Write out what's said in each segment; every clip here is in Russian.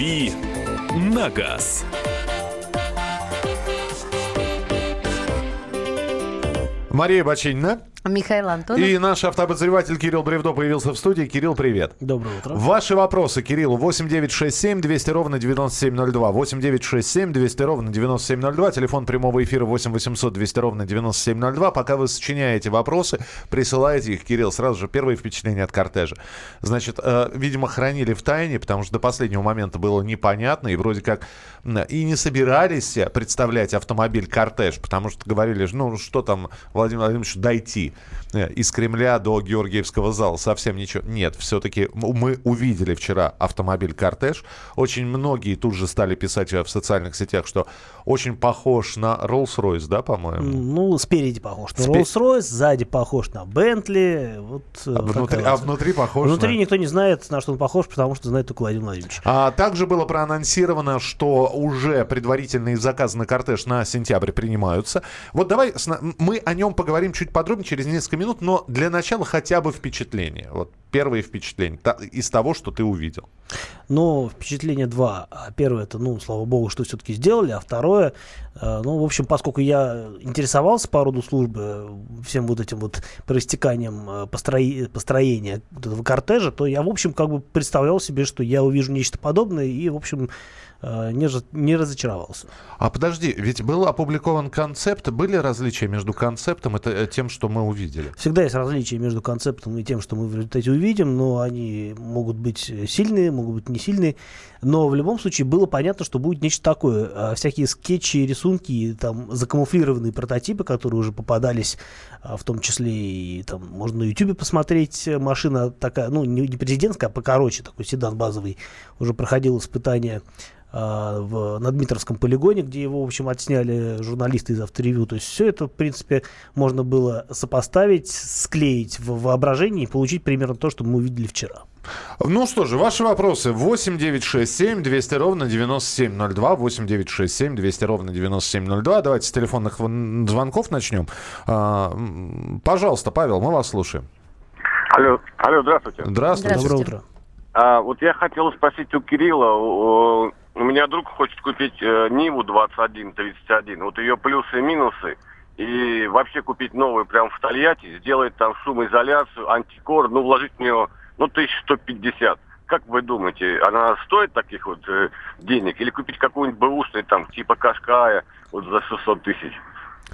«Дави на газ». Мария Бачинина. Михаил Антонов. И наш автообозреватель Кирилл Бревдо появился в студии. Кирилл, привет. Доброе утро. Ваши вопросы Кириллу 8967 200 ровно 9702. 8967 200 ровно 9702. Телефон прямого эфира 8 800 200 ровно 9702. Пока вы сочиняете вопросы, присылаете их, Кирилл, сразу же первые впечатления от кортежа. Значит, э, видимо, хранили в тайне, потому что до последнего момента было непонятно. И вроде как и не собирались представлять автомобиль-кортеж, потому что говорили, ну что там, Владимир Владимирович, дойти Э, из Кремля до Георгиевского зала. Совсем ничего. Нет, все-таки мы увидели вчера автомобиль-кортеж. Очень многие тут же стали писать в социальных сетях, что очень похож на Rolls-Royce, да, по-моему? Ну, спереди похож на Спе... Rolls-Royce, сзади похож на Бентли. Вот а, внутри, а внутри похож Внутри на... никто не знает, на что он похож, потому что знает только Владимир Владимирович. А также было проанонсировано, что уже предварительные заказы на кортеж на сентябрь принимаются. Вот давай мы о нем поговорим чуть подробнее через несколько минут, но для начала хотя бы впечатление. Вот первые впечатления из того, что ты увидел. Ну, впечатление два. А первое, это, ну, слава богу, что все-таки сделали. А второе, э, ну, в общем, поскольку я интересовался по роду службы всем вот этим вот проистеканием э, построи, построения вот этого кортежа, то я, в общем, как бы представлял себе, что я увижу нечто подобное и, в общем, Э, не, не разочаровался. А подожди, ведь был опубликован концепт, были различия между концептом и э, тем, что мы увидели? Всегда есть различия между концептом и тем, что мы в результате увидим, но они могут быть сильные, могут быть не сильные. Но в любом случае было понятно, что будет нечто такое. А всякие скетчи, рисунки, там закамуфлированные прототипы, которые уже попадались, в том числе и там можно на YouTube посмотреть. Машина такая, ну не президентская, а покороче, такой седан базовый, уже проходил испытания в, на Дмитровском полигоне, где его, в общем, отсняли журналисты из авторевью. То есть все это, в принципе, можно было сопоставить, склеить в воображении и получить примерно то, что мы увидели вчера. Ну что же, ваши вопросы 8 9 6 7 200 ровно 9702, 8 9 6 7 200 ровно 9702. Давайте с телефонных звонков начнем. А, пожалуйста, Павел, мы вас слушаем. Алло, алло, здравствуйте. Здравствуйте. Доброе утро. А, вот я хотел спросить у Кирилла, у меня друг хочет купить э, Ниву 2131. Вот ее плюсы и минусы. И вообще купить новую прямо в Тольятти, сделать там шумоизоляцию, антикор, ну, вложить в нее, ну, 1150. Как вы думаете, она стоит таких вот э, денег? Или купить какую-нибудь бэушную, там, типа Кашкая, вот за 600 тысяч?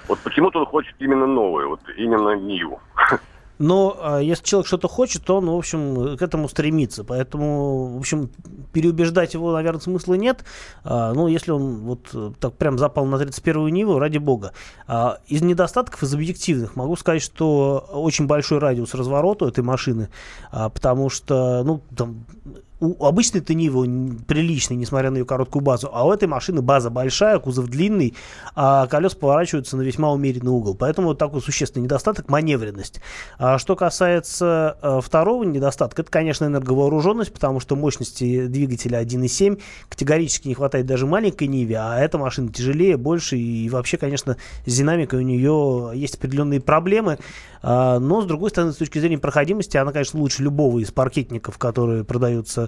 Вот почему-то он хочет именно новую, вот именно Ниву. Но а, если человек что-то хочет, то он, в общем, к этому стремится. Поэтому, в общем, переубеждать его, наверное, смысла нет. А, ну, если он вот э, так прям запал на 31-ю Ниву, ради бога. А, из недостатков, из объективных, могу сказать, что очень большой радиус разворота этой машины, а, потому что, ну, там, у обычной Нивы приличный, несмотря на ее короткую базу, а у этой машины база большая, кузов длинный, а колеса поворачиваются на весьма умеренный угол. Поэтому вот такой существенный недостаток – маневренность. А что касается а, второго недостатка, это, конечно, энерговооруженность, потому что мощности двигателя 1.7 категорически не хватает даже маленькой Ниве, а эта машина тяжелее, больше, и вообще, конечно, с динамикой у нее есть определенные проблемы. А, но, с другой стороны, с точки зрения проходимости, она, конечно, лучше любого из паркетников, которые продаются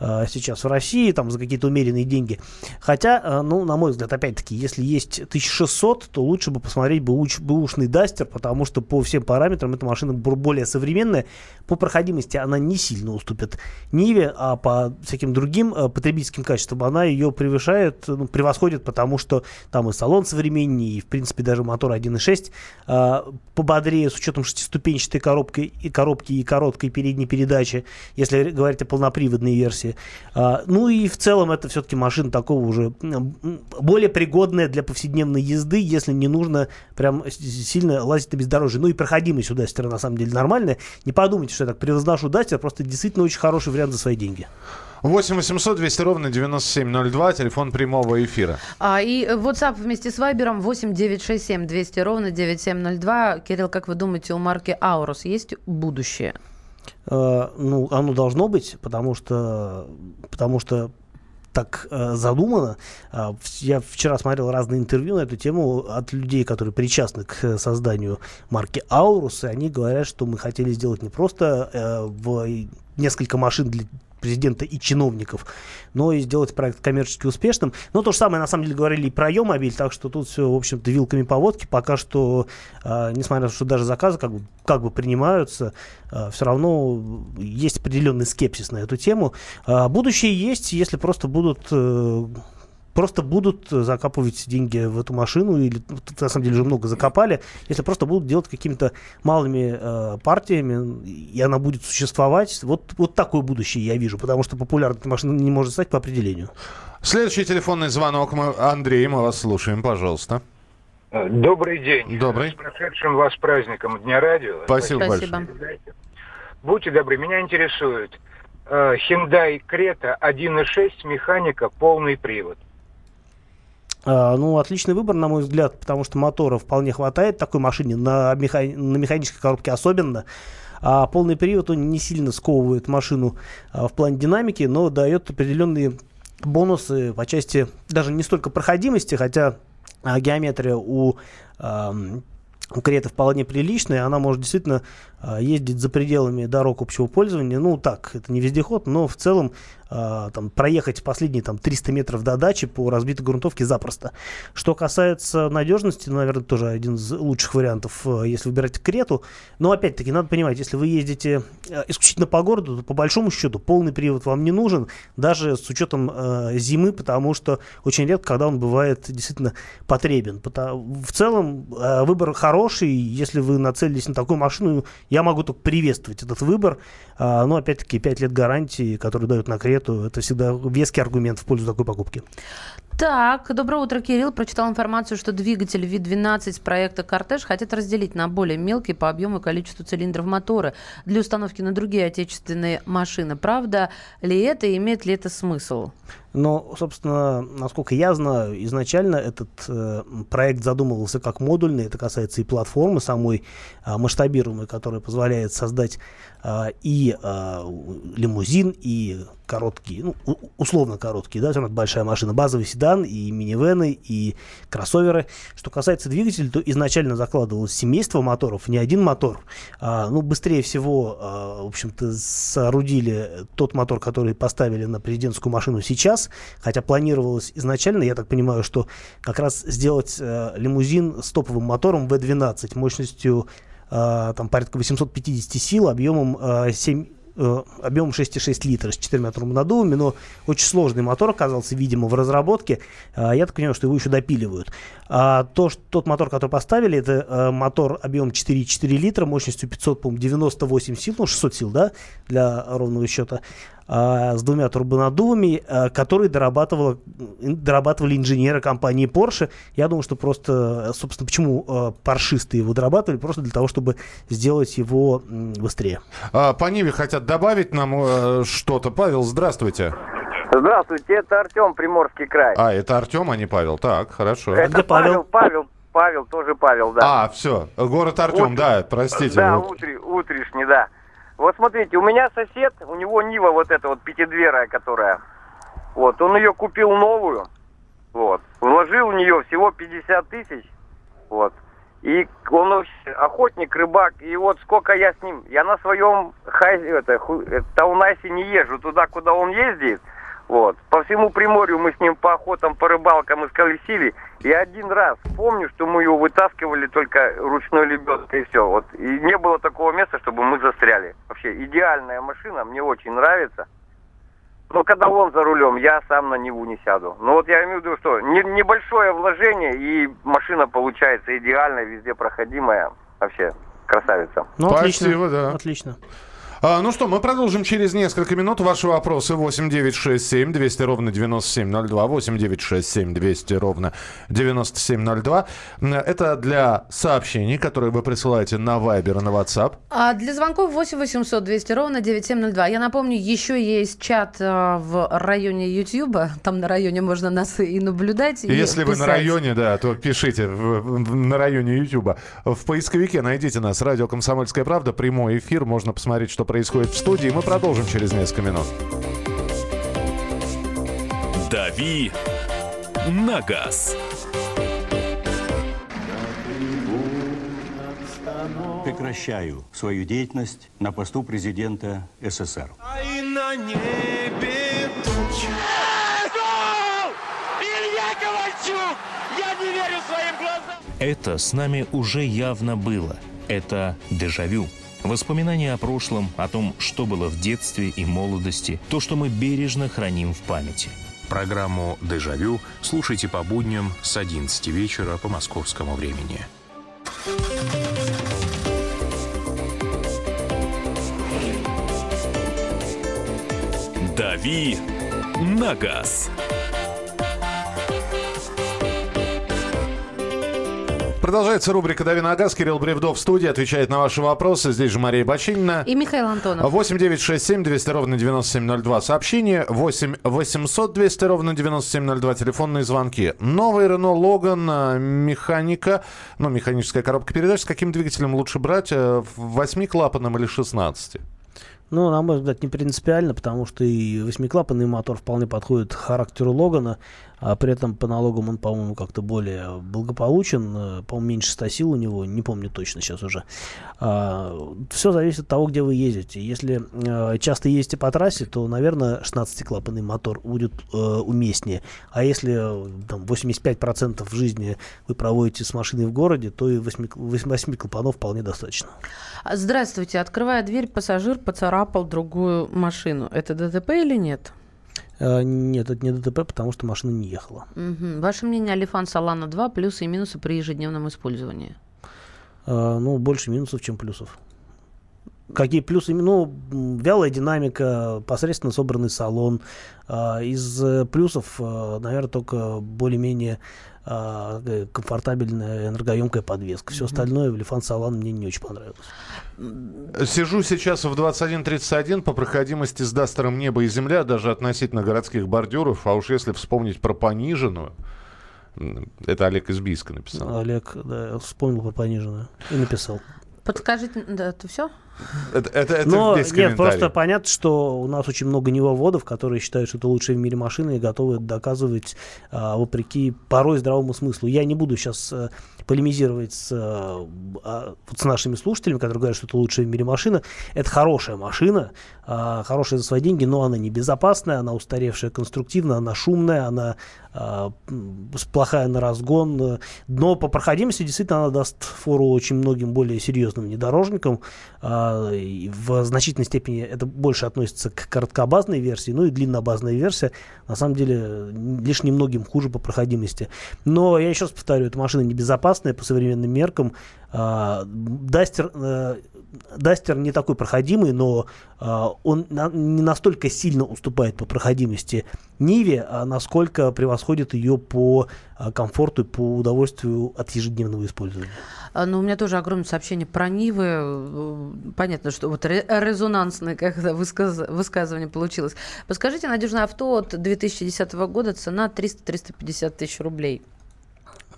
сейчас в России, там, за какие-то умеренные деньги. Хотя, а, ну, на мой взгляд, опять-таки, если есть 1600, то лучше бы посмотреть бэушный Дастер, потому что по всем параметрам эта машина более современная. По проходимости она не сильно уступит Ниве, а по всяким другим потребительским качествам она ее превышает, ну, превосходит, потому что там и салон современнее, и, в принципе, даже мотор 1.6 пободрее с учетом шестиступенчатой коробки и коробки и короткой передней передачи, если говорить о полноприводной версии. А, ну и в целом это все-таки машина такого уже более пригодная для повседневной езды, если не нужно прям сильно лазить на бездорожье. Ну и проходимость у Дастера на самом деле нормальная. Не подумайте, что я так превозношу Дастер, просто действительно очень хороший вариант за свои деньги. 8 800 200 ровно 9702, телефон прямого эфира. А, и WhatsApp вместе с Вайбером 8 967 200 ровно 9702. Кирилл, как вы думаете, у марки Аурус есть будущее? Uh, ну, оно должно быть, потому что, потому что так э, задумано. Э, я вчера смотрел разные интервью на эту тему от людей, которые причастны к созданию марки Аурус, и они говорят, что мы хотели сделать не просто э, в несколько машин для президента и чиновников, но и сделать проект коммерчески успешным. Но то же самое, на самом деле, говорили и про Йомобиль, так что тут все, в общем-то, вилками по водке. Пока что, э, несмотря на то, что даже заказы как бы, как бы принимаются, э, все равно есть определенный скепсис на эту тему. Э, будущее есть, если просто будут... Э, просто будут закапывать деньги в эту машину, или на самом деле уже много закопали, если просто будут делать какими-то малыми э, партиями, и она будет существовать. Вот, вот такое будущее я вижу, потому что популярной машина не может стать по определению. Следующий телефонный звонок. Мы... Андрей, мы вас слушаем, пожалуйста. Добрый день. Добрый. С прошедшим вас праздником Дня радио. Спасибо, Спасибо. большое. Будьте добры, меня интересует э, Hyundai Creta 1.6 механика полный привод. А, ну, отличный выбор, на мой взгляд, потому что мотора вполне хватает такой машине, на, меха... на механической коробке особенно. А полный привод, он не сильно сковывает машину а, в плане динамики, но дает определенные бонусы по части даже не столько проходимости, хотя а, геометрия у, у Крета вполне приличная, она может действительно ездить за пределами дорог общего пользования. Ну, так, это не вездеход, но в целом а, там, проехать последние там, 300 метров до дачи по разбитой грунтовке запросто. Что касается надежности, ну, наверное, тоже один из лучших вариантов, э, если выбирать Крету. Но, опять-таки, надо понимать, если вы ездите э, исключительно по городу, то, по большому счету, полный привод вам не нужен, даже с учетом э, зимы, потому что очень редко, когда он бывает действительно потребен. В целом, э, выбор хороший, если вы нацелились на такую машину, я могу только приветствовать этот выбор. А, но, опять-таки, 5 лет гарантии, которые дают на Крету, это всегда веский аргумент в пользу такой покупки. Так, доброе утро, Кирилл. Прочитал информацию, что двигатель V12 с проекта «Кортеж» хотят разделить на более мелкие по объему и количеству цилиндров моторы для установки на другие отечественные машины. Правда ли это и имеет ли это смысл? Но, собственно, насколько я знаю, изначально этот э, проект задумывался как модульный. Это касается и платформы самой э, масштабируемой, которая позволяет создать э, и э, лимузин, и короткий, ну, условно короткий, да, это большая машина, базовый седан, и минивены, и кроссоверы. Что касается двигателя, то изначально закладывалось семейство моторов, не один мотор. А, ну, быстрее всего, а, в общем-то, соорудили тот мотор, который поставили на президентскую машину сейчас, хотя планировалось изначально, я так понимаю, что как раз сделать э, лимузин с топовым мотором V12 мощностью э, там порядка 850 сил, объемом э, 7 э, объемом 6,6 литра с четырьмя турбонаддувами, но очень сложный мотор оказался, видимо, в разработке. А, Я так понимаю, что его еще допиливают. А то, что тот мотор, который поставили, это э, мотор объемом 4,4 литра, мощностью 500, по 98 сил, ну 600 сил, да, для ровного счета, с двумя турбонаддувами, а, которые дорабатывала, дорабатывали инженеры компании Porsche. Я думаю, что просто, э, собственно, почему э, паршисты его дорабатывали, просто для того, чтобы сделать его быстрее. А, по Ниве хотят добавить нам э, что-то. Павел, здравствуйте. Здравствуйте, это Артем, Приморский край. А, это Артем, а не Павел. Так, хорошо. это где Павел? Павел, Павел, тоже Павел, да. А, все. Город Артем, Вот. да, простите. да, вот. утри, утришний, да. Вот смотрите, у меня сосед, у него Нива вот эта вот пятидверая, которая, вот, он ее купил новую, вот, вложил в нее всего 50 тысяч, вот, и он охотник, рыбак, и вот сколько я с ним, я на своем хай, это, ху- э, Таунасе не езжу. Туда, куда он ездит, вот. По всему Приморью мы с ним по охотам, по рыбалкам исколесили. И один раз помню, что мы его вытаскивали только ручной лебедкой и все. Вот. И не было такого места, чтобы мы застряли. Вообще идеальная машина, мне очень нравится. Но когда он за рулем, я сам на Неву не сяду. Ну вот я имею в виду, что не- небольшое вложение, и машина получается идеальная, везде проходимая. Вообще красавица. Ну, Спасибо, отлично. да. Отлично. А, ну что, мы продолжим через несколько минут. Ваши вопросы 8967 200 ровно 9702, 8967 200 ровно 9702. М, Это для сообщений, которые вы присылаете на Viber и на WhatsApp. А для звонков 8 800 200 ровно 9702. Я напомню, еще есть чат а, в районе Ютьюба. Там на районе можно нас и наблюдать. и Если вы на районе, да, то пишите в- в- на районе YouTube. В поисковике найдите нас. Радио «Комсомольская правда». Прямой эфир. Можно посмотреть, что происходит в студии. Мы продолжим через несколько минут. «Дави на газ». прекращаю свою деятельность на посту президента СССР. Это с нами уже явно было. Это дежавю. Воспоминания о прошлом, о том, что было в детстве и молодости, то, что мы бережно храним в памяти. Программу «Дежавю» слушайте по будням с 11 вечера по московскому времени. «Дави на газ». Продолжается рубрика «Дави на газ». Кирилл Бревдов в студии отвечает на ваши вопросы. Здесь же Мария Бочинина. И Михаил Антонов. 8 9 6 7 200 ровно 9702. Сообщение 8 800 200 ровно 9702. Телефонные звонки. Новый Рено Логан, э, механика, ну, механическая коробка передач. С каким двигателем лучше брать? э, Восьмиклапанным или 16? Ну, на мой взгляд, не принципиально, потому что и восьмиклапанный мотор вполне подходит характеру Логана, а при этом по налогам он, по-моему, как-то более благополучен, э, по-моему, меньше 100 сил у него, не помню точно сейчас уже. все зависит от того, где вы ездите. Если э, часто ездите по трассе, то, наверное, 16-клапанный мотор будет э, уместнее. А если там, 85% жизни вы проводите с машиной в городе, то и 8, 8 клапанов вполне достаточно. А, Здравствуйте. Открывая дверь, пассажир поцарапал другую машину. Это ДТП или нет? Э, нет, это не ДТП, потому что машина не ехала. Мгм. Ваше мнение, Алифан Салана 2, плюсы и минусы при ежедневном использовании? Э, ну, больше минусов, чем плюсов. Какие плюсы? Ну, вялая динамика, посредственно собранный салон. А, Из э, плюсов, наверное, только более-менее э, комфортабельная энергоемкая подвеска. Все остальное в Лифан Салан мне не очень понравилось. Сижу сейчас в 21.31 по проходимости с Дастером небо и земля, даже относительно городских бордюров. А уж если вспомнить про пониженную, это Олег из Бийска написал. Олег, да, вспомнил про пониженную и написал. Подскажите, да, это все? Это, это, это Но весь нет, просто понятно, что у нас очень много невоводов, которые считают, что это лучшая в мире машина и готовы доказывать а, вопреки порой здравому смыслу. Я не буду сейчас а, полемизировать с, а, а, вот с нашими слушателями, которые говорят, что это лучшая в мире машина. Это хорошая машина, а, хорошая за свои деньги, но она не безопасная, она устаревшая конструктивно, она шумная, она а, плохая на разгон. Но по проходимости действительно она даст фору очень многим более серьезным внедорожникам. А, в значительной степени это больше относится к короткобазной версии, ну и длиннобазная версия, на самом деле, лишь немногим хуже по проходимости. Но я еще раз повторю, эта машина небезопасная по современным меркам. А, Дастер, э, Дастер не такой проходимый, но а, он на- не настолько сильно уступает по проходимости Ниве, а насколько превосходит ее по а, комфорту и по удовольствию от ежедневного использования. А, Ну, у меня тоже огромное сообщение про Нивы. Э, Понятно, что вот ре- резонансное как высказ- высказывание получилось. Подскажите, надежное авто от 2010 года, цена 300-350 тысяч рублей.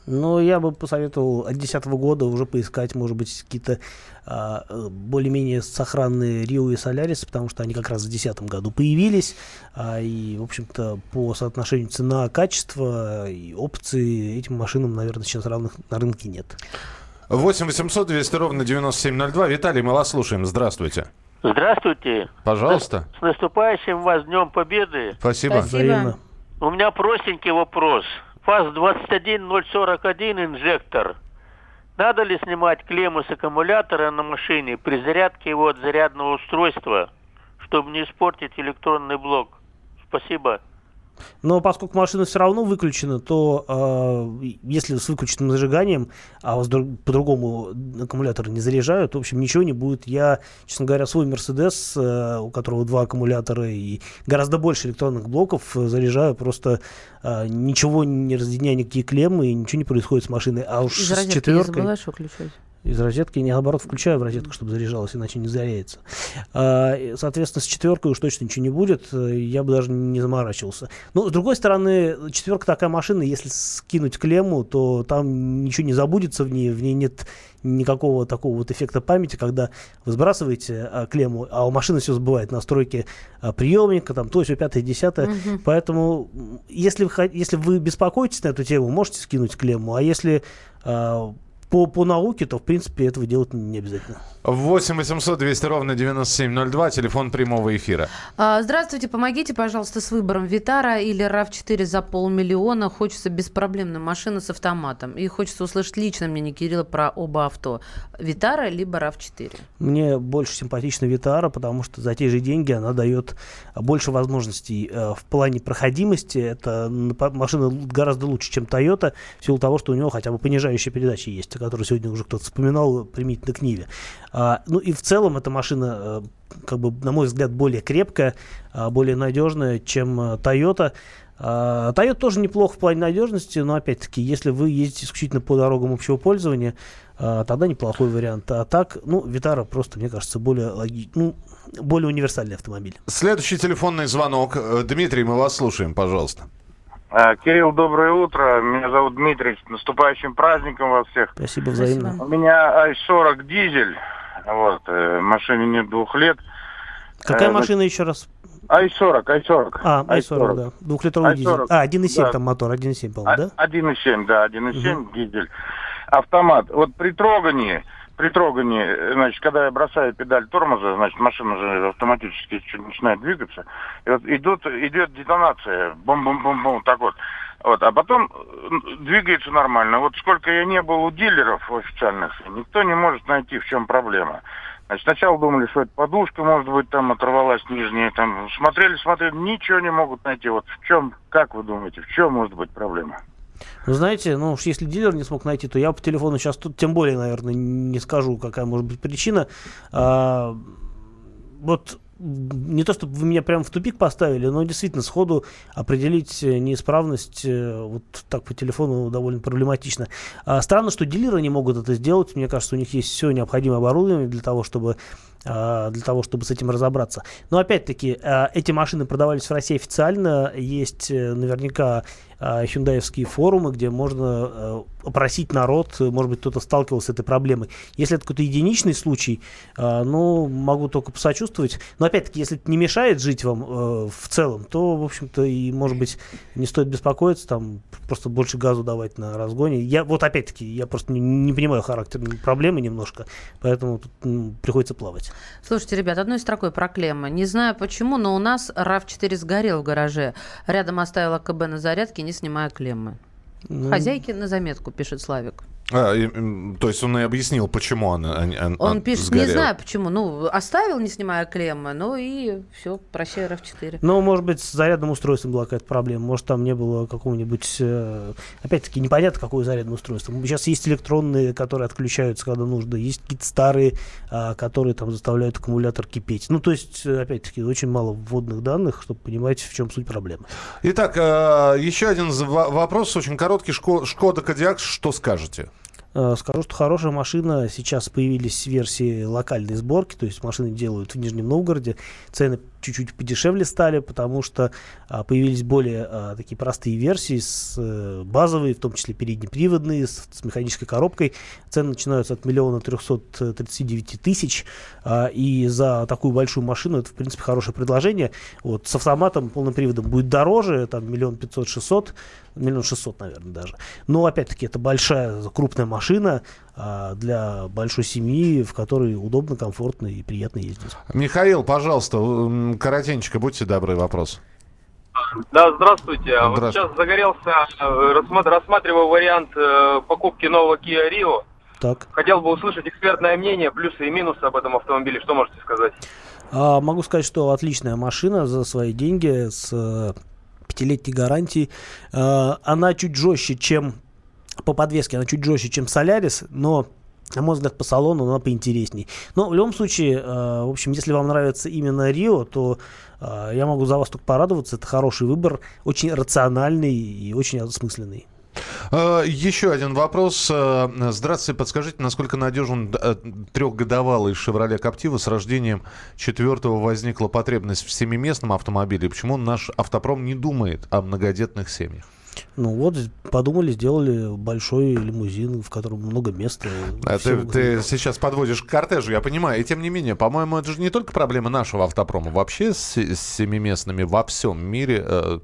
Ну, я бы посоветовал от 2010 года уже поискать, может быть, какие-то а, э, более-менее сохранные Рио и Солярис, потому что они как раз в 2010 году появились. а, и, в общем-то, по соотношению цена-качество и опции этим машинам, наверное, сейчас равных на рынке нет. 8 800 200 ровно 9702. Виталий, мы вас слушаем. Здравствуйте. Здравствуйте. Пожалуйста. С наступающим вас Днем Победы. Спасибо. Взаимно. У меня простенький вопрос. ФАЗ-21041 инжектор. Надо ли снимать клемму с аккумулятора на машине при зарядке его от зарядного устройства, чтобы не испортить электронный блок? Спасибо. Но поскольку машина все равно выключена, то э, если с выключенным зажиганием, а по-другому аккумуляторы не заряжают, в общем, ничего не будет. Я, честно говоря, свой Мерседес, э, у которого два аккумулятора и гораздо больше электронных блоков, э, заряжаю просто э, ничего не разъединяя никакие клеммы, и ничего не происходит с машиной. А уж Из с розетки не четверкой... забываешь выключать? Из розетки, не наоборот, включаю в розетку, чтобы заряжалась, иначе не заряется. А, Соответственно, с четверкой уж точно ничего не будет, э, я бы даже не заморачивался. Но, с другой стороны, четверка такая машина, если скинуть клемму, то там ничего не забудется в ней, в ней нет никакого такого вот эффекта памяти, когда вы сбрасываете а, клемму, а у машины все забывает, настройки а, приемника, там, то, все, пятое, десятое. Поэтому, м, если вы, если вы беспокоитесь на эту тему, можете скинуть клемму, а если а, по, по науке, то, в принципе, этого делать не обязательно. 8 800 200 ровно 9702, телефон прямого эфира. А, Здравствуйте, помогите, пожалуйста, с выбором Витара или RAV4 за полмиллиона. Хочется беспроблемную машину с автоматом. И хочется услышать лично мнение Кирилла про оба авто. Витара либо RAV4. Мне больше симпатична Витара, потому что за те же деньги она дает больше возможностей э, в плане проходимости. Это машина гораздо лучше, чем Toyota, в силу того, что у него хотя бы понижающая передача есть, о которой сегодня уже кто-то вспоминал применительно к Ниве. А, ну и в целом эта машина, э, как бы, на мой взгляд, более крепкая, а, более надежная, чем э, Toyota. А, Toyota тоже неплохо в плане надежности, но опять-таки, если вы ездите исключительно по дорогам общего пользования, а, тогда неплохой вариант. А так, ну, Витара просто, мне кажется, более логи... ну, более универсальный автомобиль. Следующий телефонный звонок. Э, Дмитрий, мы вас слушаем, пожалуйста. Кирилл, доброе утро. Меня зовут Дмитрий. С наступающим праздником вас всех. Спасибо взаимно. У меня i40 дизель. Вот, э, машине нет двух лет. Какая э, машина еще раз? i40, i40. А, i40, i40. да. Двухлитровый i40. дизель. А, 1.7 да. там мотор, 1.7, по-моему, да? 1.7, да, 1.7 угу. дизель. Автомат. Вот при трогании, при трогании, значит, когда я бросаю педаль тормоза, значит, машина же автоматически начинает двигаться, и вот идут, идет детонация, бум-бум-бум-бум, так вот. Вот, а потом двигается нормально. Вот сколько я не был у дилеров официальных, никто не может найти, в чем проблема. Значит, сначала думали, что это подушка, может быть, там оторвалась нижняя, там смотрели, смотрели, ничего не могут найти. Вот в чем, как вы думаете, в чем может быть проблема? Ну, знаете, ну уж если дилер не смог найти, то я по телефону сейчас тут тем более, наверное, не скажу, какая может быть причина. А, вот не то, чтобы вы меня прямо в тупик поставили, но действительно сходу определить э, неисправность э, вот так по телефону довольно проблематично. А странно, что дилеры не могут это сделать. Мне кажется, у них есть все необходимое оборудование для того, чтобы а, для того, чтобы с этим разобраться. Но опять-таки, а, эти машины продавались в России официально. Есть э, наверняка хюндаевские форумы, где можно опросить народ, может быть, кто-то сталкивался с этой проблемой. Если это какой-то единичный случай, ну, могу только посочувствовать. Но опять-таки, если это не мешает жить вам э, в целом, то, в общем-то, и, может быть, не стоит беспокоиться, там, просто больше газу давать на разгоне. Я, вот опять-таки, я просто не, не понимаю характер проблемы немножко, поэтому тут ну, приходится плавать. Слушайте, ребят, одной строкой про. Не знаю почему, но у нас RAV4 сгорел в гараже. Рядом оставила КБ на зарядке, не снимая клеммы. Ну... Хозяйки на заметку, пишет Славик. А, и, то есть он и объяснил, почему он, он, он, он пишет, сгорел. не знаю почему, ну, оставил, не снимая клеммы, ну и все, прощай RAV4. Ну, может быть, с зарядным устройством была какая-то проблема, может, там не было какого-нибудь, э, опять-таки, непонятно, какое зарядное устройство. Сейчас есть электронные, которые отключаются, когда нужно, есть какие-то старые, а, которые там заставляют аккумулятор кипеть. Ну, то есть, опять-таки, очень мало вводных данных, чтобы понимать, в чем суть проблемы. Итак, э, еще один вопрос, очень короткий. Шкода Кодиак, что скажете? Э, скажу, что хорошая машина. Сейчас появились версии локальной сборки, то есть машины делают в Нижнем Новгороде. Цены чуть-чуть подешевле стали, потому что а, появились более а, такие простые версии, с, а, базовые, в том числе переднеприводные, с, с механической коробкой. Цены начинаются от миллиона трехсот тридцати девяти тысяч, а, и за такую большую машину это, в принципе, хорошее предложение. Вот, с автоматом, полным приводом будет дороже, там миллион пятьсот шестьсот, миллион шестьсот, наверное, даже. Но, опять-таки, это большая, крупная машина, для большой семьи, в которой удобно, комфортно и приятно ездить. Михаил, пожалуйста, коротенько, будьте добры, вопрос. Да, здравствуйте. здравствуйте. Вот сейчас загорелся, э, рассматриваю вариант э, покупки нового Kia Rio. Так. Хотел бы услышать экспертное мнение, плюсы и минусы об этом автомобиле. Что можете сказать? А, могу сказать, что отличная машина за свои деньги с э, пятилетней гарантией. А, она чуть жестче, чем по подвеске она чуть жестче, чем Солярис, но на мой взгляд, по салону она поинтересней. Но в любом случае, э, в общем, если вам нравится именно Рио, то э, я могу за вас только порадоваться. Это хороший выбор, очень рациональный и очень осмысленный. Э, еще один вопрос. Э, здравствуйте, подскажите, насколько надежен э, трехгодовалый Chevrolet Captiva с рождением четвертого возникла потребность в семиместном автомобиле? Почему наш автопром не думает о многодетных семьях? Ну вот, подумали, сделали большой лимузин, в котором много места. А ты, ты сейчас подводишь к кортежу, я понимаю. И тем не менее, по-моему, это же не только проблема нашего автопрома. Вообще с, с семиместными во всем мире э,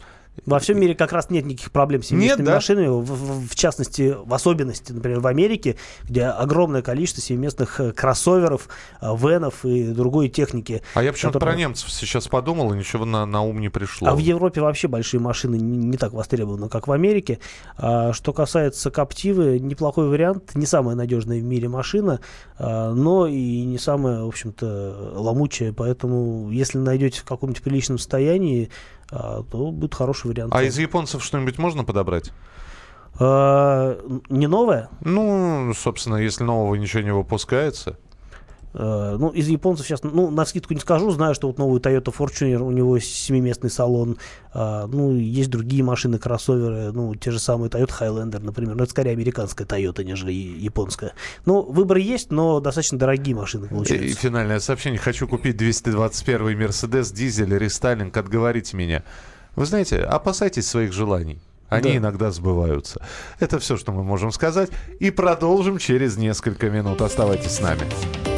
Во всем мире как раз нет никаких проблем с семиместными да? машинами. В, в, в частности, в особенности, например, в Америке, где огромное количество семиместных э, кроссоверов, э, венов и другой техники. А я почему-то которые... про немцев сейчас подумал, и ничего на, на ум не пришло. А в Европе вообще большие машины не, не так востребованы, как в Америке. А, что касается Коптивы, неплохой вариант. Не самая надежная в мире машина, а, но и не самая, в общем-то, ломучая. Поэтому, если найдете в каком-нибудь приличном состоянии, то будет хороший вариант. А из японцев что-нибудь можно подобрать? А, не новое? Ну, собственно, если нового ничего не выпускается. Э, ну, из японцев сейчас, ну, на скидку не скажу, знаю, что вот новый Toyota Fortuner, у него семиместный салон, а, ну, есть другие машины, кроссоверы, ну, те же самые Toyota Highlander, например, но это скорее американская Toyota, нежели японская. Ну, выбор есть, но достаточно дорогие машины получаются. И, и финальное сообщение. Хочу купить 221 Mercedes, дизель, рестайлинг, отговорите меня. Вы знаете, опасайтесь своих желаний. Они да. иногда сбываются. Это все, что мы можем сказать. И продолжим через несколько минут. Оставайтесь с нами.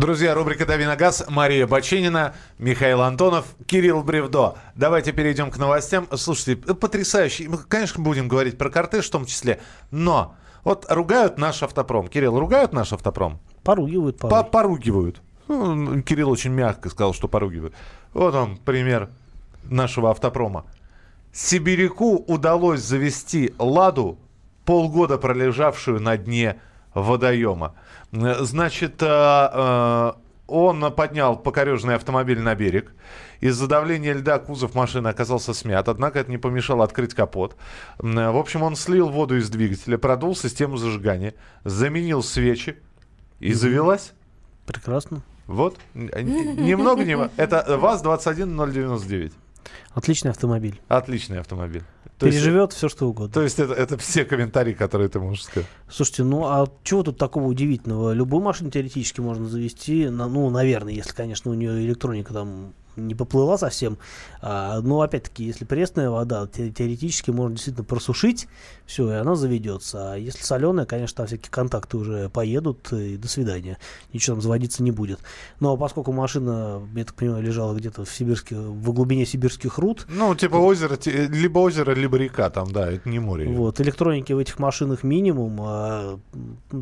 Друзья, рубрика «Дави на газ». Мария Баченина, Михаил Антонов, Кирилл Бревдо. Давайте перейдем к новостям. Слушайте, потрясающе. Мы, конечно, будем говорить про кортеж в том числе, но вот ругают наш автопром. Кирилл, ругают наш автопром? Поругивают. По поругивают. Ну, Кирилл очень мягко сказал, что поругивают. Вот он пример нашего автопрома. Сибиряку удалось завести «Ладу», полгода пролежавшую на дне водоема. Значит, э, э, он поднял покореженный автомобиль на берег. Из-за давления льда кузов машины оказался смят, однако это не помешало открыть капот. В общем, он слил воду из двигателя, продул систему зажигания, заменил свечи и завелась. Прекрасно. Вот. Немного не... Это ВАЗ-21099. Отличный автомобиль. Отличный автомобиль. То Переживет есть, все, что угодно. То есть это, это все комментарии, которые ты можешь сказать. Слушайте, ну а чего тут такого удивительного? Любую машину теоретически можно завести, на, ну, наверное, если, конечно, у нее электроника там не поплыла совсем. А, но опять-таки, если пресная вода, те, теоретически можно действительно просушить, все, и она заведется. А если соленая, конечно, там всякие контакты уже поедут, и до свидания. Ничего там заводиться не будет. Но поскольку машина, я так понимаю, лежала где-то в сибирских, в глубине сибирских руд. Ну, типа то, озеро, либо озеро, либо река там, да, это не море. Вот, электроники в этих машинах минимум, а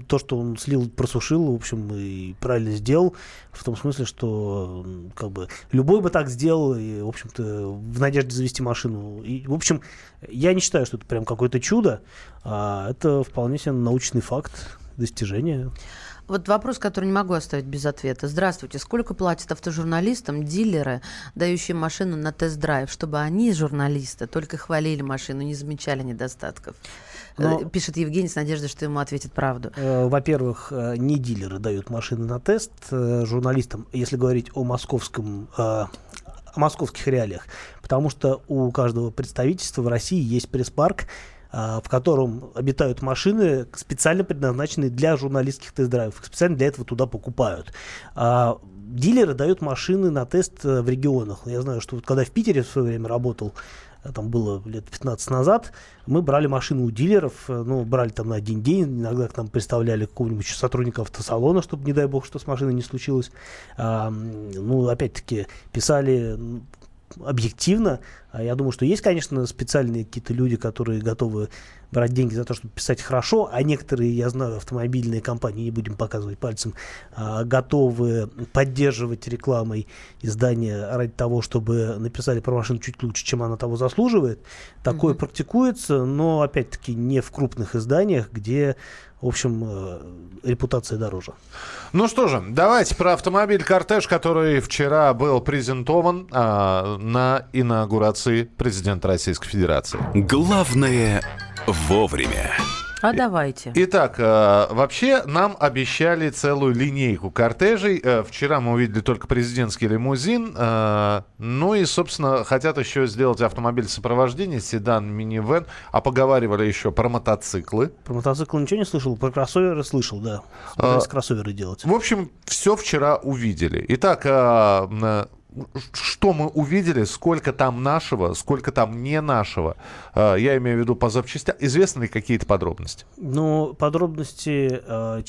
то, что он слил, просушил, в общем, и правильно сделал, в том смысле, что как бы любой бы так сделал, и, в общем-то, в надежде завести машину. И, в общем, я не считаю, что это прям какое-то чудо, а это вполне себе научный факт, достижения. Вот вопрос, который не могу оставить без ответа. Здравствуйте. Сколько платят автожурналистам дилеры, дающие машину на тест-драйв, чтобы они, журналисты, только хвалили машину, не замечали недостатков? Но, э, Пишет Евгений с надеждой, что ему ответит правду. Э, во-первых, э, не дилеры дают машины на тест журналистам, если говорить о московском о московских реалиях, потому что у каждого представительства в России есть пресс-парк, в котором обитают машины, специально предназначенные для журналистских тест-драйвов. Специально для этого туда покупают. А дилеры дают машины на тест в регионах. Я знаю, что вот когда в Питере в свое время работал, там было лет 15 назад, мы брали машину у дилеров, э, ну, брали там на один день, иногда к нам представляли какого-нибудь сотрудника автосалона, чтобы, не дай бог, что с машиной не случилось. А, ну, опять-таки, писали объективно, А я думаю, что есть, конечно, специальные какие-то люди, которые готовы брать деньги за то, чтобы писать хорошо, а некоторые, я знаю, автомобильные компании, не будем показывать пальцем, а, готовы поддерживать рекламой издания ради того, чтобы написали про машину чуть лучше, чем она того заслуживает. Такое mm-hmm. практикуется, но, опять-таки, не в крупных изданиях, где в общем, э, репутация дороже. Ну что же, давайте про автомобиль «Кортеж», который вчера был презентован э, на инаугурации президента Российской Федерации. Главное вовремя. А давайте. Итак, э, вообще нам обещали целую линейку кортежей. Э, вчера мы увидели только президентский лимузин. Э, ну и, собственно, хотят еще сделать автомобиль сопровождения, седан, минивэн. А поговаривали еще про мотоциклы. Про мотоциклы ничего не слышал, про кроссоверы слышал, да. Собираюсь а, кроссоверы делать. В общем, все вчера увидели. Итак, что мы увидели, сколько там нашего, сколько там не нашего. А, я имею в виду по запчастям. Известны ли какие-то подробности? Ну, подробности э,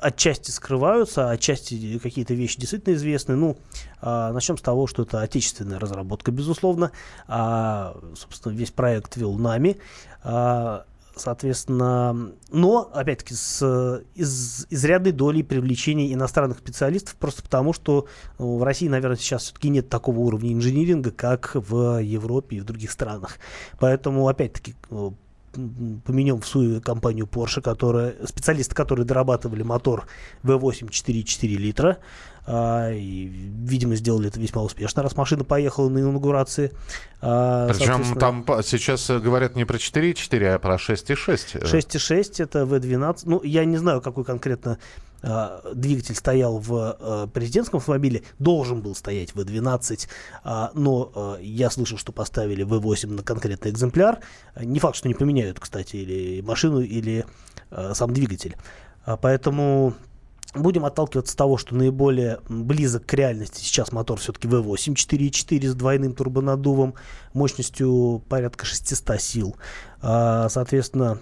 отчасти скрываются, отчасти какие-то вещи действительно известны. Ну, э, начнем с того, что это отечественная разработка, безусловно. А, собственно, весь проект вел нами. Соответственно, но, опять-таки, с из, изрядной долей привлечения иностранных специалистов, просто потому что ну, в России, наверное, сейчас все-таки нет такого уровня инжиниринга, как в Европе и в других странах. Поэтому, опять-таки, э, поменем в свою компанию Porsche, которая, специалисты, которые дорабатывали мотор V8 4,4 литра, а, и, видимо, сделали это весьма успешно, раз машина поехала на инаугурации. А, Причем там сейчас говорят не про 4.4, а про 6.6. 6.6 это V12. Ну, я не знаю, какой конкретно а, двигатель стоял в а, президентском автомобиле, должен был стоять V12, а, но а, я слышал, что поставили V8 на конкретный экземпляр. Не факт, что не поменяют, кстати, или машину, или а, сам двигатель. А, поэтому Будем отталкиваться от того, что наиболее близок к реальности сейчас мотор все-таки V8 4.4 с двойным турбонаддувом мощностью порядка 600 сил. А, соответственно,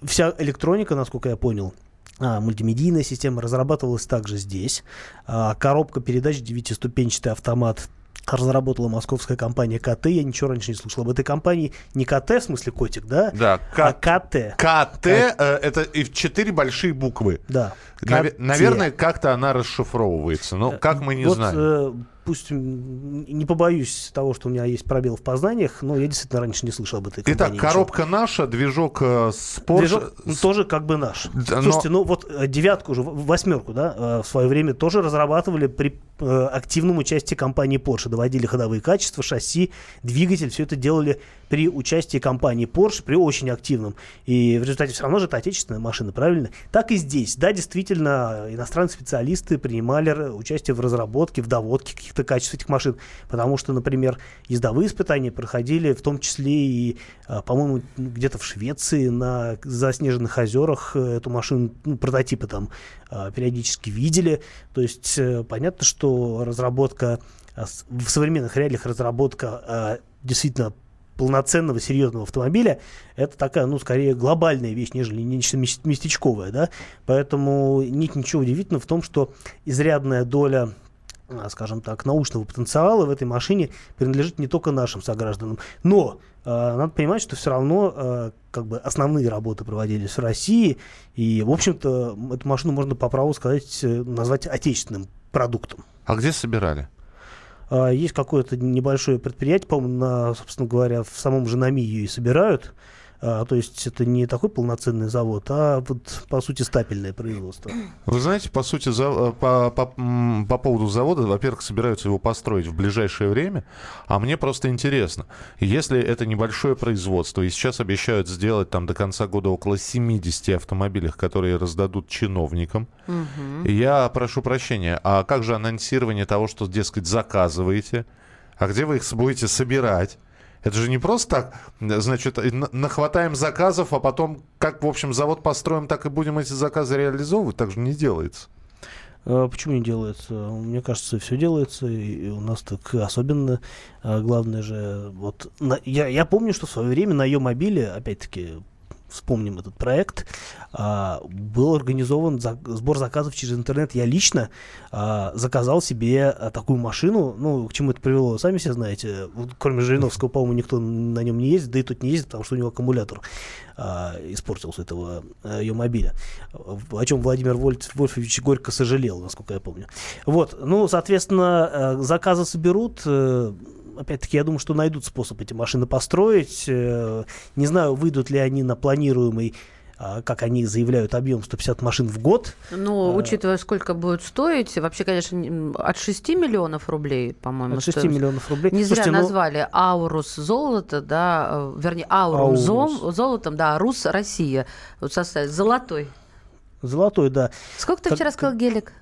вся электроника, насколько я понял, мультимедийная система разрабатывалась также здесь. А, коробка передач, девятиступенчатый автомат разработала московская компания КТ. Я ничего раньше не слышал об этой компании. Не КТ, в смысле котик, да? Да. К... А КТ. КТ, э, это и четыре большие буквы. Да. Навер- наверное, как-то она расшифровывается. Но как мы не вот, знаем. Э, пусть не побоюсь того, что у меня есть пробел в познаниях, но я действительно раньше не слышал об этой компании. Итак, коробка ничего. наша, движок э, с Porsche. Движок тоже как бы наш. Да, Слушайте, но... ну вот э, девятку уже, восьмерку, да, э, в свое время тоже разрабатывали при э, активном участии компании Porsche. Доводили ходовые качества, шасси, двигатель, все это делали при участии компании Porsche, при очень активном. И в результате все равно же это отечественная машина, правильно? Так и здесь. Да, действительно, иностранные специалисты принимали участие в разработке, в доводке каких-то качеств этих машин. Потому что, например, ездовые испытания проходили в том числе и, а, по-моему, где-то в Швеции на заснеженных озерах э, эту машину, ну, прототипы там а, периодически видели. То есть э, понятно, что разработка а, в современных реалиях разработка действительно полноценного, серьезного автомобиля, это такая, ну, скорее глобальная вещь, нежели нечто местечковое, да. Поэтому нет ничего удивительного в том, что изрядная доля а, скажем так, научного потенциала в этой машине принадлежит не только нашим согражданам. Но э, надо понимать, что все равно э, как бы основные работы проводились в России, и, в общем-то, эту машину можно по праву сказать, назвать отечественным продуктом. А где собирали? А, есть какое-то небольшое предприятие, по-моему, на, собственно говоря, в самом же НАМИ ее и собирают. А, то есть это не такой полноценный завод, а вот по сути стапельное производство. Вы знаете, по сути, за, э, по, по, по поводу завода, во-первых, собираются его построить в ближайшее время, а мне просто интересно, если это небольшое производство, и сейчас обещают сделать там до конца года около 70 автомобилей, которые раздадут чиновникам, угу. я прошу прощения, а как же анонсирование того, что, дескать, заказываете, а где вы их будете собирать? Это же не просто так, значит, нахватаем заказов, а потом, как, в общем, завод построим, так и будем эти заказы реализовывать. Так же не делается. А почему не делается? Мне кажется, все делается, и у нас так особенно. А главное же, вот, на, я, я помню, что в свое время на ее мобиле, опять-таки, вспомним этот проект, а, был организован сбор заказов через интернет. Я лично а, заказал себе а, такую машину. Ну, к чему это привело, сами все знаете. Кроме Жириновского, по-моему, никто на нем не ездит, да и тут не ездит, потому что у него аккумулятор испортился этого ее мобиля. О чем Владимир Вольф, Вольфович горько сожалел, насколько я помню. Вот, ну, соответственно, заказы соберут. Опять-таки, я думаю, что найдут способ эти машины построить. Э, не знаю, выйдут ли они на планируемый а, как они заявляют, объем 150 машин в год. Ну, учитывая, сколько будет стоить, вообще, конечно, от 6 миллионов рублей, по-моему. От 6 стоимость. миллионов рублей. Не зря Слушайте, назвали ну... Аурус золото, да, э, вернее, Аурус, Аурус. золотом, да, Рус Россия. Вот составит золотой. Золотой, да. Сколько ты как... вчера сказал гелик?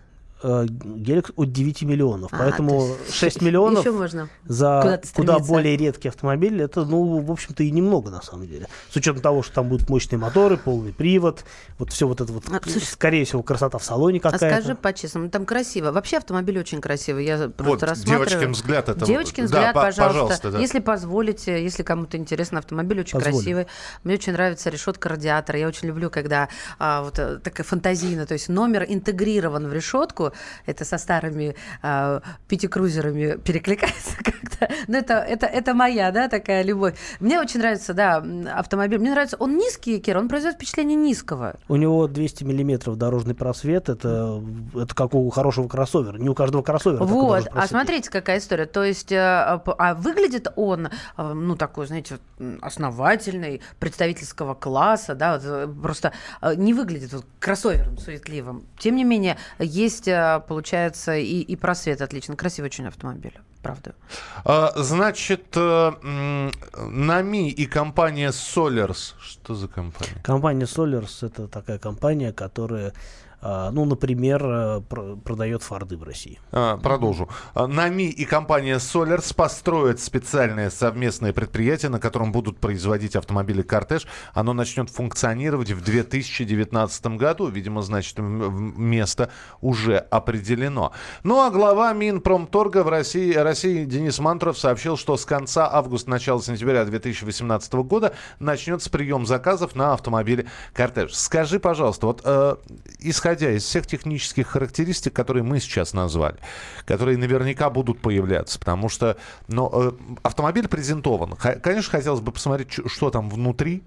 Э, гелик от 9 миллионов. А, поэтому 6 миллионов можно за куда более редкий автомобиль, это, ну, в общем-то, и немного на самом деле. С учетом того, что там будут мощные моторы, полный привод, вот все вот это вот, а, скорее всего, красота в салоне какая-то. А скажи по-честному, там красиво. Вообще автомобиль очень красивый. Я просто вот, рассматриваю. Девочкин взгляд это. Девочкин взгляд, да, пожалуйста. пожалуйста да. Если позволите, если кому-то интересно, автомобиль очень Позволю. красивый. Мне очень нравится решетка радиатора. Я очень люблю, когда а, вот э, такая фантазийная, то есть номер интегрирован в решетку. Это со старыми э, пятикрузерами перекликается как-то. Но это, это, это моя, да, такая любовь. Мне очень нравится, да, автомобиль. Мне нравится, он низкий, Кир, он производит впечатление низкого. У него 200 миллиметров дорожный просвет, это, это как у хорошего кроссовера. Не у каждого кроссовера. Вот, а смотрите, какая история. То есть, э, а выглядит он, э, ну, такой, знаете, основательный, представительского класса, да, вот, э, просто не выглядит вот кроссовером суетливым. Тем не менее, есть, получается, получается, и, и просвет отлично. Красивый очень автомобиль, правда. А, значит, э, Нами и компания Solars. Что за компания? Компания Solars это такая компания, которая ну, например, э, продает фарды в России. А, продолжу. А, НАМИ и компания Solars построят специальное совместное предприятие, на котором будут производить автомобили «Кортеж». Оно начнет функционировать в 2019 году. Видимо, значит, место уже определено. Ну, а глава Минпромторга в России, России Денис Мантуров сообщил, что с конца августа, начала сентября 2018 года начнется прием заказов на автомобили «Кортеж». Скажи, пожалуйста, вот э, исходя исходя из всех технических характеристик, которые мы сейчас назвали, которые наверняка будут появляться, потому что ну, э, автомобиль презентован. Конечно, хотелось бы посмотреть, что там внутри,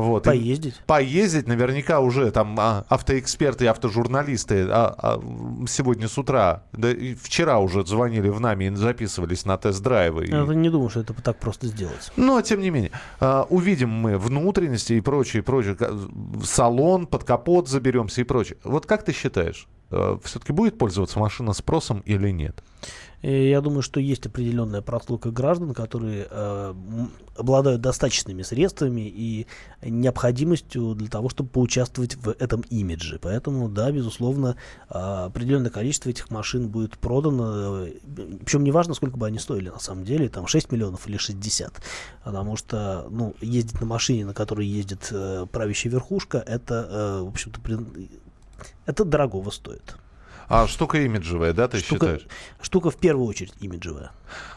вот. Поездить. И поездить наверняка уже там а, автоэксперты и автожурналисты а, а, сегодня с утра, да и вчера уже звонили в нами и записывались на тест-драйвы. Я и... не думаю, что это так просто сделать. Но, тем не менее, а, увидим мы внутренности и прочее, прочее, салон, под капот заберемся и прочее. Вот как ты считаешь, а, все-таки будет пользоваться машина спросом или нет? Я думаю, что есть определенная прослойка граждан, которые э, обладают достаточными средствами и необходимостью для того, чтобы поучаствовать в этом имидже. Поэтому, да, безусловно, э, определенное количество этих машин будет продано. Причем неважно, сколько бы они стоили на самом деле, там 6 миллионов или 60. Потому что, ну, ездить на машине, на которой ездит э, правящая верхушка, это, э, в общем-то, это дорогого стоит. А штука имиджевая, да, ты штука, считаешь? Штука в первую очередь имиджевая.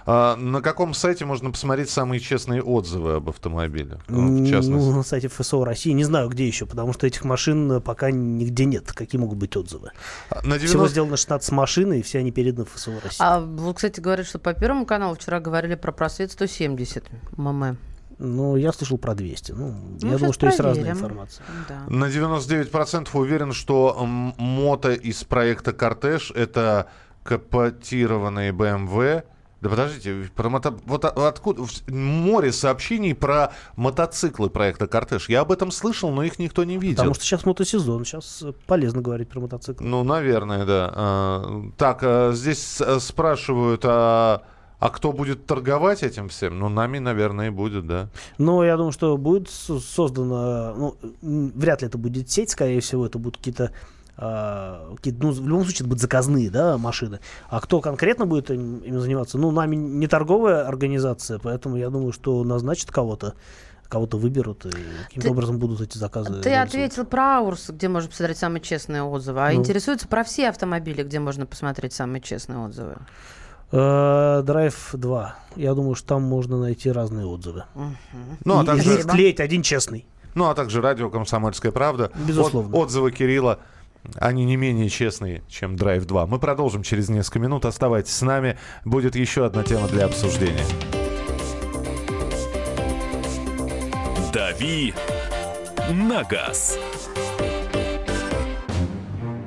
А на каком сайте можно посмотреть самые честные отзывы об автомобиле? В частности? Ну, на сайте ФСО России. Не знаю, где еще, потому что этих машин пока нигде нет. Какие могут быть отзывы? А, на 90... Всего сделано 16 машин, и все они переданы в ФСО России. А вы, кстати, говорят, что по Первому каналу вчера говорили про просвет 170 мм. Ну, я слышал про 200. Ну, ну я думаю, что проверим. есть разная информация. Да. На 99% уверен, что мото из проекта «Кортеж» — это капотированные BMW, да подождите, про мото... вот откуда море сообщений про мотоциклы проекта «Кортеж». Я об этом слышал, но их никто не видел. Потому что сейчас мотосезон, сейчас полезно говорить про мотоциклы. Ну, наверное, да. А, так, а, здесь спрашивают, а а кто будет торговать этим всем? Ну, нами, наверное, и будет, да. Ну, я думаю, что будет создана, ну, вряд ли это будет сеть, скорее всего, это будут какие-то Uh, ну, в любом случае, это будут заказные да, машины. А кто конкретно будет им, им заниматься? Ну, нами не торговая организация, поэтому я думаю, что назначат кого-то кого-то выберут, и каким-то образом будут эти заказы. Ты ответил про Аурс, где можно посмотреть самые честные отзывы, а ну. интересуется про все автомобили, где можно посмотреть самые честные отзывы. Э, Драйв 2. Я думаю, что там можно найти разные отзывы. Ну, а также... Из клеить один честный. Ну, а также радио «Комсомольская правда». Безусловно. От, отзывы Кирилла они не менее честные, чем Drive 2. Мы продолжим через несколько минут. Оставайтесь с нами. Будет еще одна тема для обсуждения. «Дави на газ».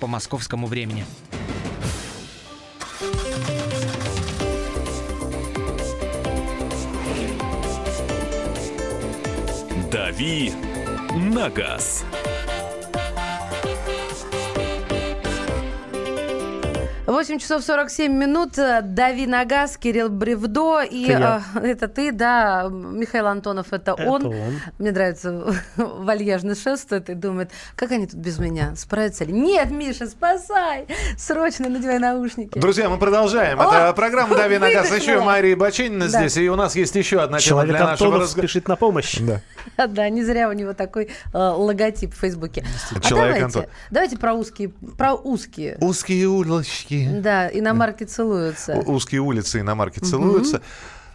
по московскому времени. «Дави на газ». 8 часов 47 минут. Дави на газ, Кирилл Бревдо. И Это э, это ты, да, Михаил Антонов, это, Это он. он. Мне нравится вальяжно шествует и думает, как они тут без меня справятся ли? Нет, Миша, спасай! Срочно надевай наушники. Друзья, мы продолжаем. О, Это программа «Дави на газ». Еще Мария Бачинина Да. здесь. И у нас есть еще одна тема Человек для нашего разговора. спешит на помощь. Да. Да, не зря у него такой э, логотип в Фейсбуке. А Человек давайте, про узкие, про узкие. Узкие улочки. Да, иномарки целуются. Узкие улицы иномарки целуются.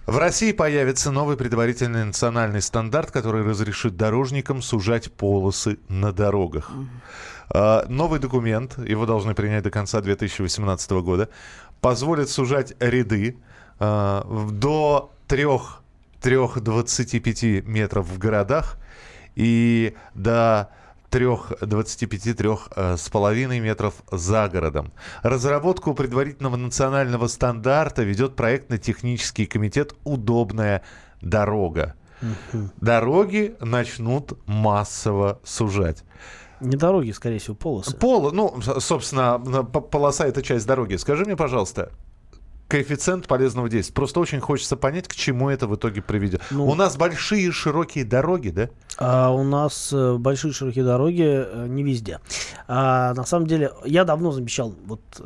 В России появится новый предварительный национальный стандарт, который разрешит дорожникам сужать полосы на дорогах. А, Новый документ, его должны принять до конца 2018 года, позволит сужать ряды а, до 3-25 метров в городах и до 3-25-3 с половиной метров за городом. Разработку предварительного национального стандарта ведет проектно-технический комитет «Удобная дорога». Дороги начнут массово сужать. Не дороги, скорее всего, полосы. Пол, ну, собственно, полоса это часть дороги. Скажи мне, пожалуйста, коэффициент полезного действия. Просто очень хочется понять, к чему это в итоге приведет. Ну- У нас большие широкие дороги, да? А у нас э, большие широкие дороги э, не везде. А, на самом деле, я давно замечал, вот э,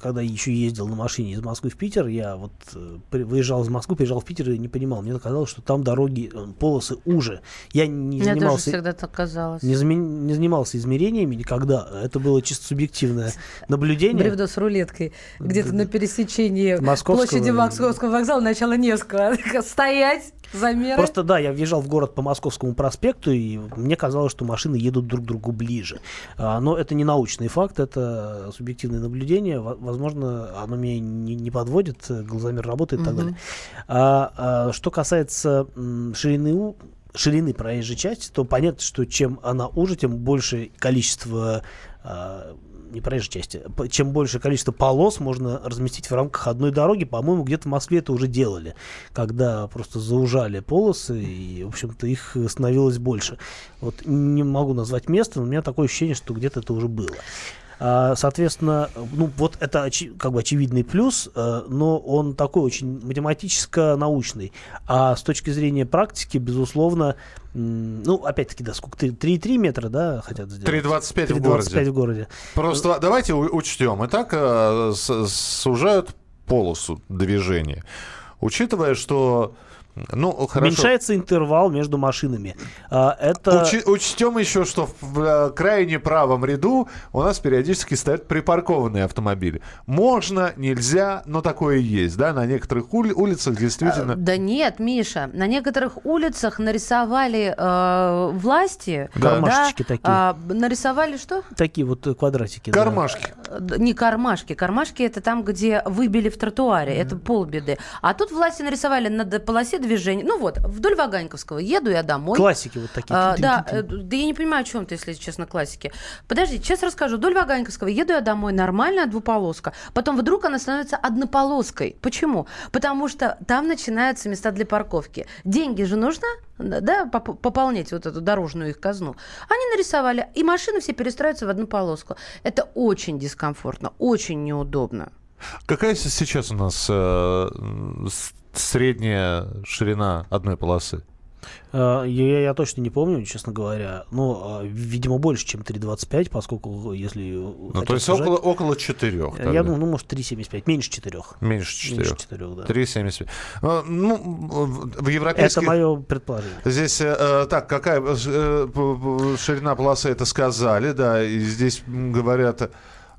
когда еще ездил на машине из Москвы в Питер, я вот э, выезжал из Москвы, приезжал в Питер и не понимал. Мне казалось, что там дороги, э, полосы уже. Я не Мне тоже занимался... всегда так казалось. Не, заме- не занимался измерениями никогда. Это было чисто субъективное наблюдение. Бревдо с рулеткой. Где-то на пересечении Московского площади Московского вокзала начало Невского. Стоять, замеры. Просто да, я въезжал в город по Московскому проспекту, и мне казалось, что машины едут друг к другу ближе. А, но это не научный факт, это субъективное наблюдение. Во- Возможно, оно меня не, не подводит, э, глазомер работает и так Мгм. далее. А, а, что касается ширины ширины проезжей части, то понятно, что чем она уже, тем больше количество а, не проезжей части, чем больше количество полос можно разместить в рамках одной дороги. По-моему, где-то в Москве это уже делали, когда просто заужали полосы, и, в общем-то, их становилось больше. Вот не могу назвать место, но у меня такое ощущение, что где-то это уже было. А, Соответственно, ну вот это очи- как бы очевидный плюс, э, но он такой очень математическо-научный. А с точки зрения практики, безусловно, ну опять-таки, да, сколько? 3,3 метра, да, хотят сделать? 3,25 в 3,25 городе. в городе. Просто давайте у- учтем. Итак, э, сужают полосу движения. Учитывая, что... Ну, хорошо. Уменьшается интервал между машинами. А, это... Учи- учтем еще, что в э, крайне правом ряду у нас периодически стоят припаркованные автомобили. Можно, нельзя, но такое есть, да, на некоторых ули- улицах действительно. Да нет, Миша, на некоторых улицах нарисовали э, власти. Да. Кармашечки да, такие. а, нарисовали что? Такие вот э, квадратики. да. Кармашки. Э, д- Не кармашки. Кармашки это там, где выбили в тротуаре. Это полбеды. А тут власти нарисовали на полосе движения. Ну вот, вдоль Ваганьковского. Еду я домой. Классики вот такие. А, да, э, да я не понимаю, о чем ты, если честно, классики. Подожди, сейчас расскажу. Вдоль Ваганьковского еду я домой, нормальная двуполоска. Потом вдруг она становится однополоской. Почему? Потому что там начинаются места для парковки. Деньги же нужно, да, поп- пополнять вот эту дорожную их казну. Они нарисовали, и машины все перестраиваются в одну полоску. Это очень дискомфортно, очень неудобно. Какая сейчас у нас э, средняя ширина одной полосы? Я, я точно не помню, честно говоря. Но, видимо, больше, чем 3,25, поскольку если... Ну, то есть сужать, около, около 4. Тогда. Я думаю, ну, может, 3,75. Меньше 4. Меньше 4. Меньше 4, да. 3,75. Ну, в европейских... Это мое предположение. Здесь, э, так, какая э, ширина полосы, это сказали, да, и здесь говорят а,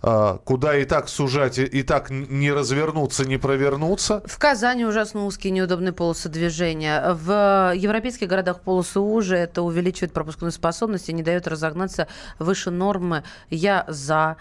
куда и так сужать, и так не развернуться, не провернуться. В Казани ужасно узкие неудобные полосы движения. В европейских городах полосы уже, это увеличивает пропускную способность и не дает разогнаться выше нормы. Я за.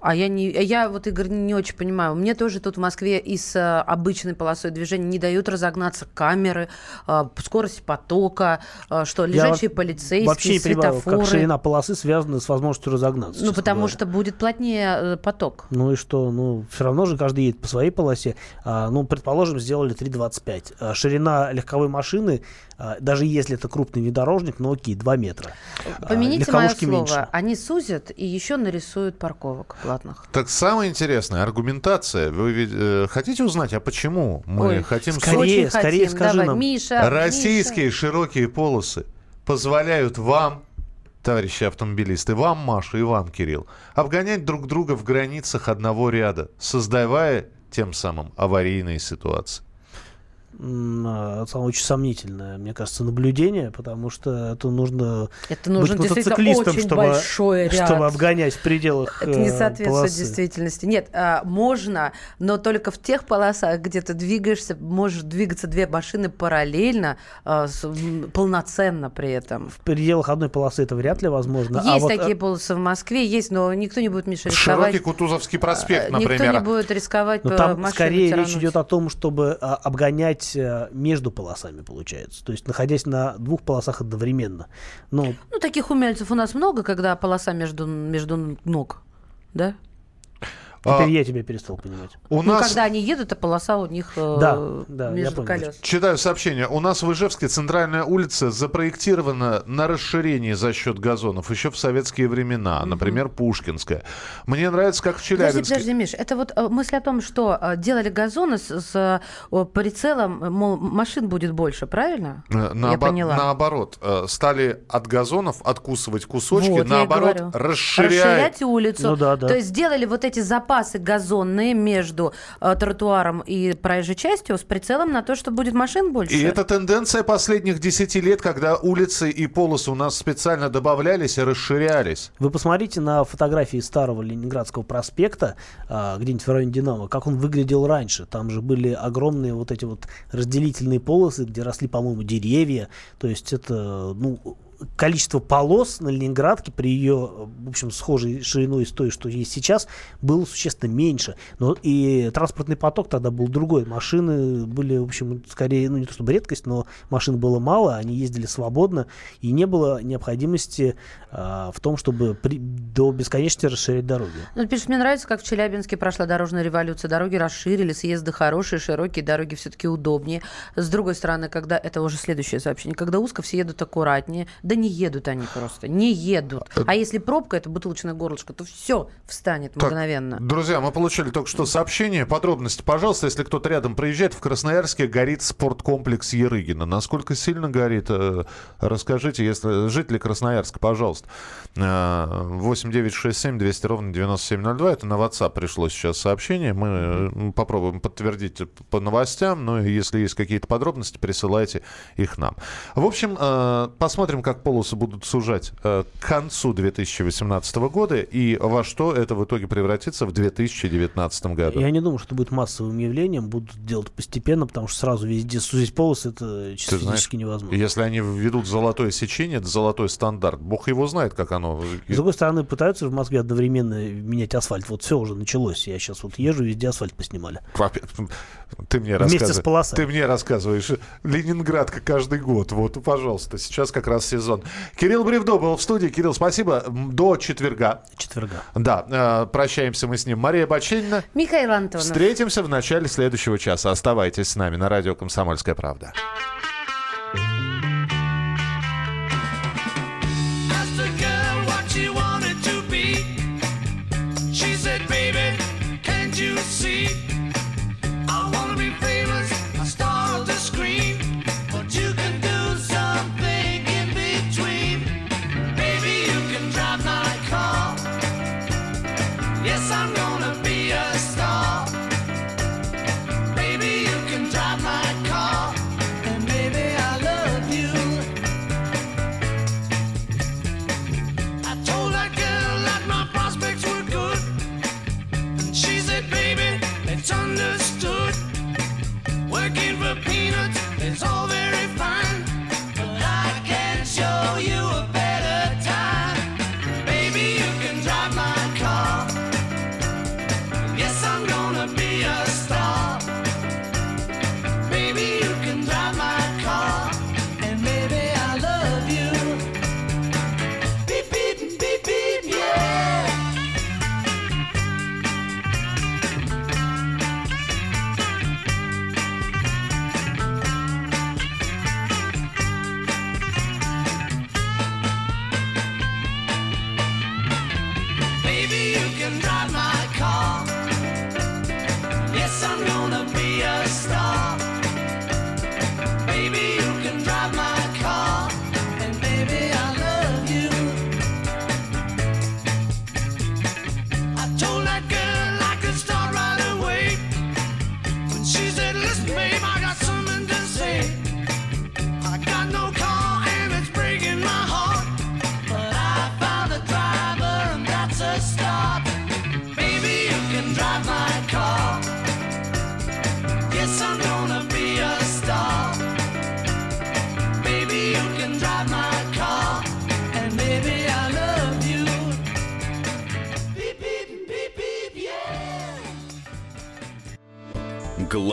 А я не, я вот, Игорь, не очень понимаю. Мне тоже тут в Москве и с а, обычной полосой движения не дают разогнаться камеры, а, скорость потока, а, что лежачие я полицейские, вообще не светофоры. Понимаю, как ширина полосы связана с возможностью разогнаться. Ну, потому говоря. что будет плотнее э, поток. Ну и что? Ну, все равно же каждый едет по своей полосе. А, ну, предположим, сделали 3,25. А, ширина легковой машины а, даже если это крупный внедорожник, но окей, 2 метра. А, Помяните мое слово, меньше. они сузят и еще нарисуют парковок платных. Так самое интересное, аргументация. Вы э, хотите узнать, а почему мы Ой, хотим... Скорее, Очень скорее хотим. скажи Давай, нам. Миша, Российские Миша. широкие полосы позволяют вам товарищи автомобилисты, вам, Маша, и вам, Кирилл, обгонять друг друга в границах одного ряда, создавая тем самым аварийные ситуации. А, очень сомнительное, мне кажется, наблюдение, потому что это нужно, это нужно быть мотоциклистом, чтобы, чтобы обгонять в пределах Это не э, соответствует полосы. действительности. Нет, а, можно, но только в тех полосах, где ты двигаешься, можешь двигаться две машины параллельно, а, полноценно при этом. В пределах одной полосы это вряд ли возможно. Есть а такие вот... полосы в Москве, есть, но никто не будет, Миша, рисковать. Широкий Кутузовский проспект, например. Никто не будет рисковать но там скорее речь идет о том, чтобы обгонять ехать э, между полосами, получается. То есть находясь на двух полосах одновременно. Ну, ну таких умельцев у нас много, когда полоса между, между ног, да? Теперь а, я тебя перестал понимать. У ну, нас... когда они едут, а полоса у них э, да, да, между колес. Читаю сообщение. У нас в Ижевске центральная улица запроектирована на расширение за счет газонов еще в советские времена. Например, Пушкинская. Мне нравится, как в Челябинске. Подожди, подожди, Миш. Это вот э, мысль о том, что э, делали газоны с, с прицелом, мол, машин будет больше, правильно? На, я поняла. Наоборот. Стали от газонов откусывать кусочки, вот, наоборот, расширять... расширять улицу. Ну, да, да. То есть сделали вот эти запасы запасы газонные между э, тротуаром и проезжей частью с прицелом на то, что будет машин больше. И это тенденция последних 10 лет, когда улицы и полосы у нас специально добавлялись и расширялись. Вы посмотрите на фотографии старого Ленинградского проспекта, э, где-нибудь в районе Динамо, как он выглядел раньше. Там же были огромные вот эти вот разделительные полосы, где росли, по-моему, деревья. То есть это, ну, количество полос на Ленинградке при ее, в общем, схожей шириной с той, что есть сейчас, было существенно меньше. Но и транспортный поток тогда был другой. Машины были, в общем, скорее, ну не то чтобы редкость, но машин было мало, они ездили свободно, и не было необходимости а, в том, чтобы при, до бесконечности расширять дороги. Ну, пишет, мне нравится, как в Челябинске прошла дорожная революция. Дороги расширили, съезды хорошие, широкие, дороги все-таки удобнее. С другой стороны, когда, это уже следующее сообщение, когда узко, все едут аккуратнее, да не едут они просто, не едут. Э, а если пробка, это бутылочное горлышко, то все встанет так, мгновенно. Друзья, мы получили только что сообщение. Подробности, пожалуйста, если кто-то рядом проезжает, в Красноярске горит спорткомплекс Ерыгина. Насколько сильно горит, э, расскажите, если жители Красноярска, пожалуйста. 8967 э, 200 ровно 9702. Это на WhatsApp пришло сейчас сообщение. Мы попробуем подтвердить по новостям. Ну и если есть какие-то подробности, присылайте их нам. В общем, посмотрим, как как полосы будут сужать э, к концу 2018 года и во что это в итоге превратится в 2019 году? Я не думаю, что будет массовым явлением. Будут делать постепенно, потому что сразу везде сузить полосы это чисто Ты физически знаешь, невозможно. Если они введут золотое сечение, это золотой стандарт. Бог его знает, как оно. С другой стороны, пытаются в Москве одновременно менять асфальт. Вот все уже началось. Я сейчас вот езжу, везде асфальт поснимали. Ты мне Вместе с полосой. Ты мне рассказываешь. Ленинградка каждый год. Вот, пожалуйста, сейчас как раз сезон. Кирилл Бревдо был в студии. Кирилл, спасибо. До четверга. Четверга. Да, э, прощаемся мы с ним. Мария Баченина. Михаил Антонов. Встретимся в начале следующего часа. Оставайтесь с нами на радио «Комсомольская правда».